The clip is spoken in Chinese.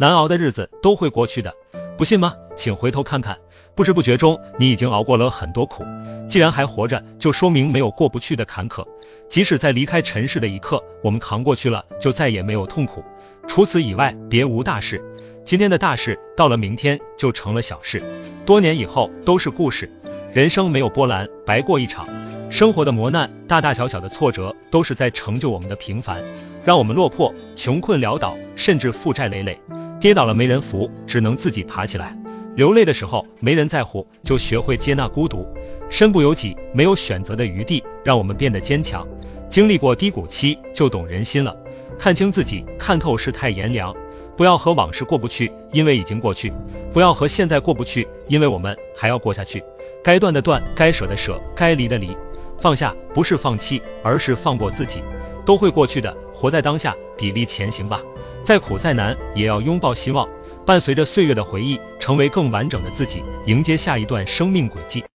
难熬的日子都会过去的，不信吗？请回头看看，不知不觉中你已经熬过了很多苦。既然还活着，就说明没有过不去的坎坷。即使在离开尘世的一刻，我们扛过去了，就再也没有痛苦。除此以外，别无大事。今天的大事，到了明天就成了小事。多年以后，都是故事。人生没有波澜，白过一场。生活的磨难，大大小小的挫折，都是在成就我们的平凡，让我们落魄、穷困潦倒，甚至负债累累。跌倒了没人扶，只能自己爬起来。流泪的时候没人在乎，就学会接纳孤独。身不由己，没有选择的余地，让我们变得坚强。经历过低谷期，就懂人心了。看清自己，看透世态炎凉。不要和往事过不去，因为已经过去；不要和现在过不去，因为我们还要过下去。该断的断，该舍的舍，该离的离。放下不是放弃，而是放过自己。都会过去的，活在当下，砥砺前行吧。再苦再难，也要拥抱希望。伴随着岁月的回忆，成为更完整的自己，迎接下一段生命轨迹。